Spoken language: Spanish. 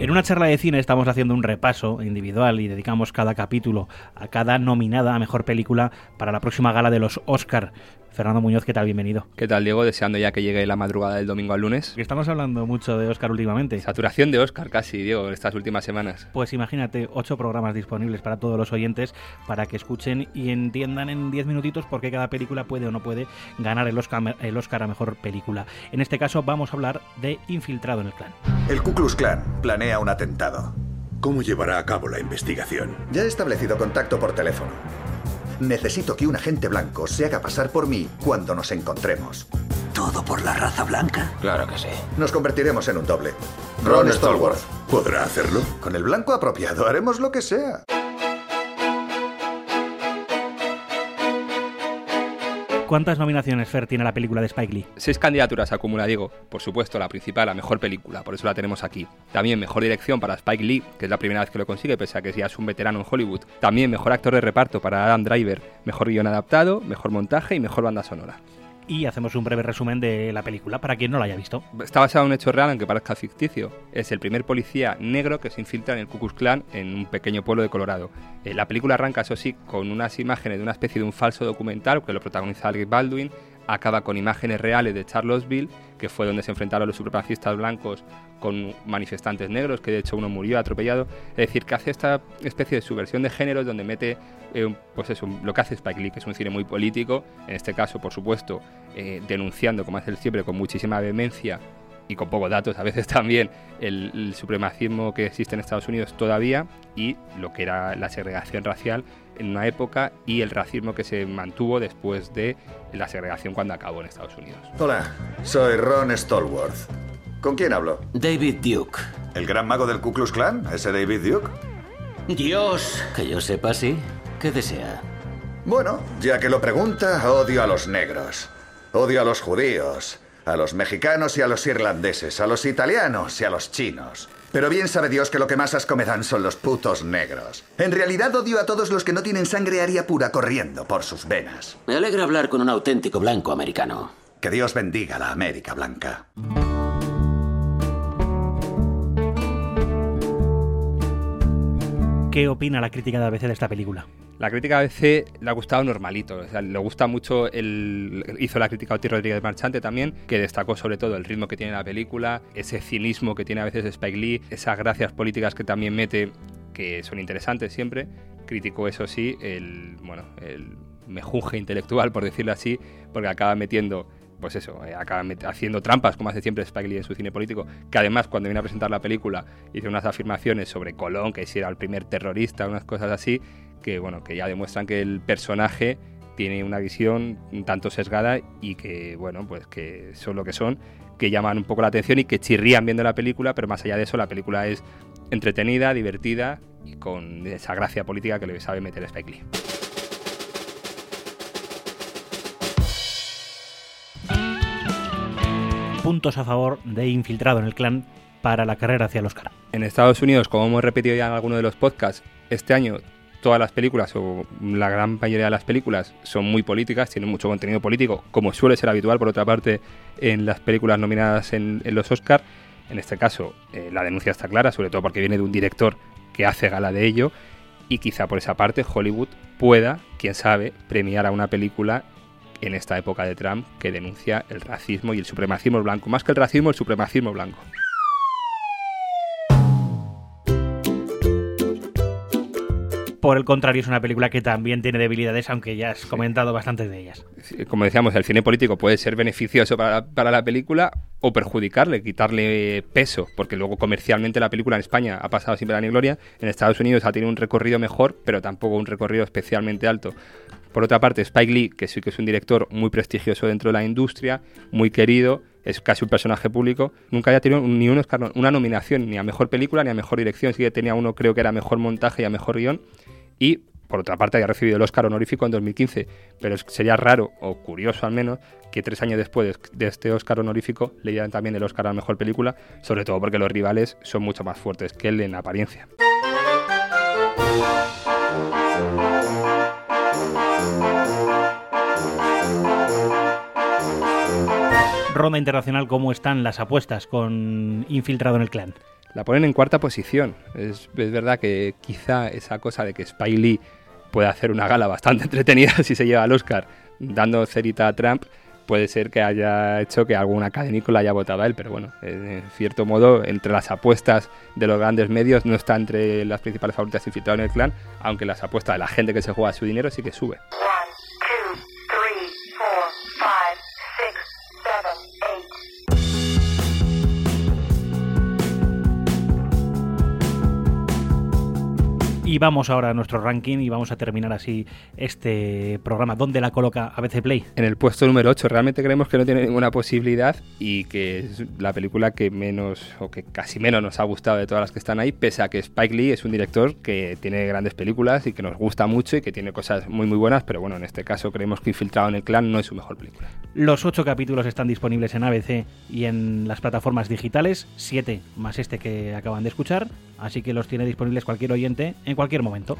En una charla de cine estamos haciendo un repaso individual y dedicamos cada capítulo a cada nominada a mejor película para la próxima gala de los Oscar. Fernando Muñoz, ¿qué tal? Bienvenido. ¿Qué tal, Diego? Deseando ya que llegue la madrugada del domingo al lunes. Estamos hablando mucho de Oscar últimamente. Saturación de Oscar casi, Diego, en estas últimas semanas. Pues imagínate, ocho programas disponibles para todos los oyentes para que escuchen y entiendan en diez minutitos por qué cada película puede o no puede ganar el Oscar, el Oscar a mejor película. En este caso vamos a hablar de Infiltrado en el Clan. El Ku Klux Klan planea un atentado. ¿Cómo llevará a cabo la investigación? Ya he establecido contacto por teléfono. Necesito que un agente blanco se haga pasar por mí cuando nos encontremos. ¿Todo por la raza blanca? Claro que sí. Nos convertiremos en un doble. Ron Stallworth. ¿Podrá hacerlo? Con el blanco apropiado haremos lo que sea. ¿Cuántas nominaciones, Fer, tiene la película de Spike Lee? Seis candidaturas acumula Diego. Por supuesto, la principal, la mejor película, por eso la tenemos aquí. También mejor dirección para Spike Lee, que es la primera vez que lo consigue, pese a que ya es un veterano en Hollywood. También mejor actor de reparto para Adam Driver, mejor guion adaptado, mejor montaje y mejor banda sonora y hacemos un breve resumen de la película para quien no la haya visto. Está basado en un hecho real, aunque parezca ficticio. Es el primer policía negro que se infiltra en el Ku Klux Klan en un pequeño pueblo de Colorado. Eh, la película arranca, eso sí, con unas imágenes de una especie de un falso documental que lo protagoniza Alec Baldwin, acaba con imágenes reales de Charlottesville, que fue donde se enfrentaron los supremacistas blancos con manifestantes negros, que de hecho uno murió atropellado. Es decir, que hace esta especie de subversión de géneros donde mete, eh, pues eso, lo que hace Spike Lee, que es un cine muy político, en este caso, por supuesto, eh, denunciando, como hace él siempre, con muchísima vehemencia y con pocos datos a veces también, el, el, supremacismo que existe en Estados Unidos todavía y lo que era la segregación racial en una época y el racismo que se mantuvo después de la segregación cuando acabó en Estados Unidos. Hola, soy Ron Stallworth. ¿Con quién hablo? David Duke. ¿El gran mago del Ku Klux Klan? ¿Ese David Duke? Dios. Que yo sepa, sí. ¿Qué desea? Bueno, ya que lo pregunta, odio a los negros. Odio a los judíos, a los mexicanos y a los irlandeses, a los italianos y a los chinos. Pero bien sabe Dios que lo que más asco me dan son los putos negros. En realidad odio a todos los que no tienen sangre aria pura corriendo por sus venas. Me alegra hablar con un auténtico blanco americano. Que Dios bendiga la América Blanca. ¿Qué opina la crítica de ABC de esta película? La crítica de ABC le ha gustado normalito, o sea, le gusta mucho, el, hizo la crítica a Oti Rodríguez Marchante también, que destacó sobre todo el ritmo que tiene la película, ese cinismo que tiene a veces Spike Lee, esas gracias políticas que también mete, que son interesantes siempre. Criticó eso sí, el, bueno, el mejunje intelectual, por decirlo así, porque acaba metiendo pues eso, eh, acaba haciendo trampas, como hace siempre Spike Lee en su cine político, que además cuando viene a presentar la película hizo unas afirmaciones sobre Colón, que si era el primer terrorista, unas cosas así, que bueno, que ya demuestran que el personaje tiene una visión un tanto sesgada y que bueno, pues que son lo que son, que llaman un poco la atención y que chirrían viendo la película, pero más allá de eso la película es entretenida, divertida y con esa gracia política que le sabe meter Spike Lee. puntos a favor de Infiltrado en el Clan para la carrera hacia el Oscar. En Estados Unidos, como hemos repetido ya en alguno de los podcasts, este año todas las películas o la gran mayoría de las películas son muy políticas, tienen mucho contenido político, como suele ser habitual por otra parte en las películas nominadas en, los Oscar. En este caso, eh, la denuncia está clara, sobre todo porque viene de un director que hace gala de ello y quizá por esa parte Hollywood pueda, quién sabe, premiar a una película en esta época de Trump que denuncia el racismo y el supremacismo blanco, más que el racismo, el supremacismo blanco. Por el contrario, es una película que también tiene debilidades, aunque ya has comentado bastantes de ellas. Como decíamos, el cine político puede ser beneficioso para, para, la película o perjudicarle, quitarle peso, porque luego comercialmente la película en España ha pasado sin pena ni gloria, en Estados Unidos ha tenido un recorrido mejor, pero tampoco un recorrido especialmente alto. Por otra parte, Spike Lee, que sí que es un director muy prestigioso dentro de la industria, muy querido, es casi un personaje público, nunca haya tenido ni una nominación ni a mejor película ni a mejor dirección, sí que tenía uno creo que era mejor montaje y a mejor guion, y por otra parte había recibido el Oscar honorífico en 2015, pero sería raro, o curioso al menos, que tres años después de este Oscar honorífico le dieran también el Oscar a la mejor película, sobre todo porque los rivales son mucho más fuertes que él en apariencia. ronda internacional, ¿cómo están las apuestas con Infiltrado en el Clan? La ponen en cuarta posición. Es, es verdad que quizá esa cosa de que Spike Lee puede hacer una gala bastante entretenida si se lleva al Oscar dando cerita a Trump, puede ser que haya hecho que algún académico la haya votado a él, pero bueno, en cierto modo, entre las apuestas de los grandes medios no está entre las principales favoritas infiltradas en el clan, aunque las apuestas de la gente que se juega su dinero sí que sube. Y vamos ahora a nuestro ranking y vamos a terminar así este programa. ¿Dónde la coloca ABC Play? En el puesto número 8. Realmente creemos que no tiene ninguna posibilidad y que es la película que menos o que casi menos nos ha gustado de todas las que están ahí, pese a que Spike Lee es un director que tiene grandes películas y que nos gusta mucho y que tiene cosas muy muy buenas, pero bueno, en este caso creemos que Infiltrado en el Clan no es su mejor película. Los ocho capítulos están disponibles en ABC y en las plataformas digitales, siete más este que acaban de escuchar, así que los tiene disponibles cualquier oyente en cualquier momento.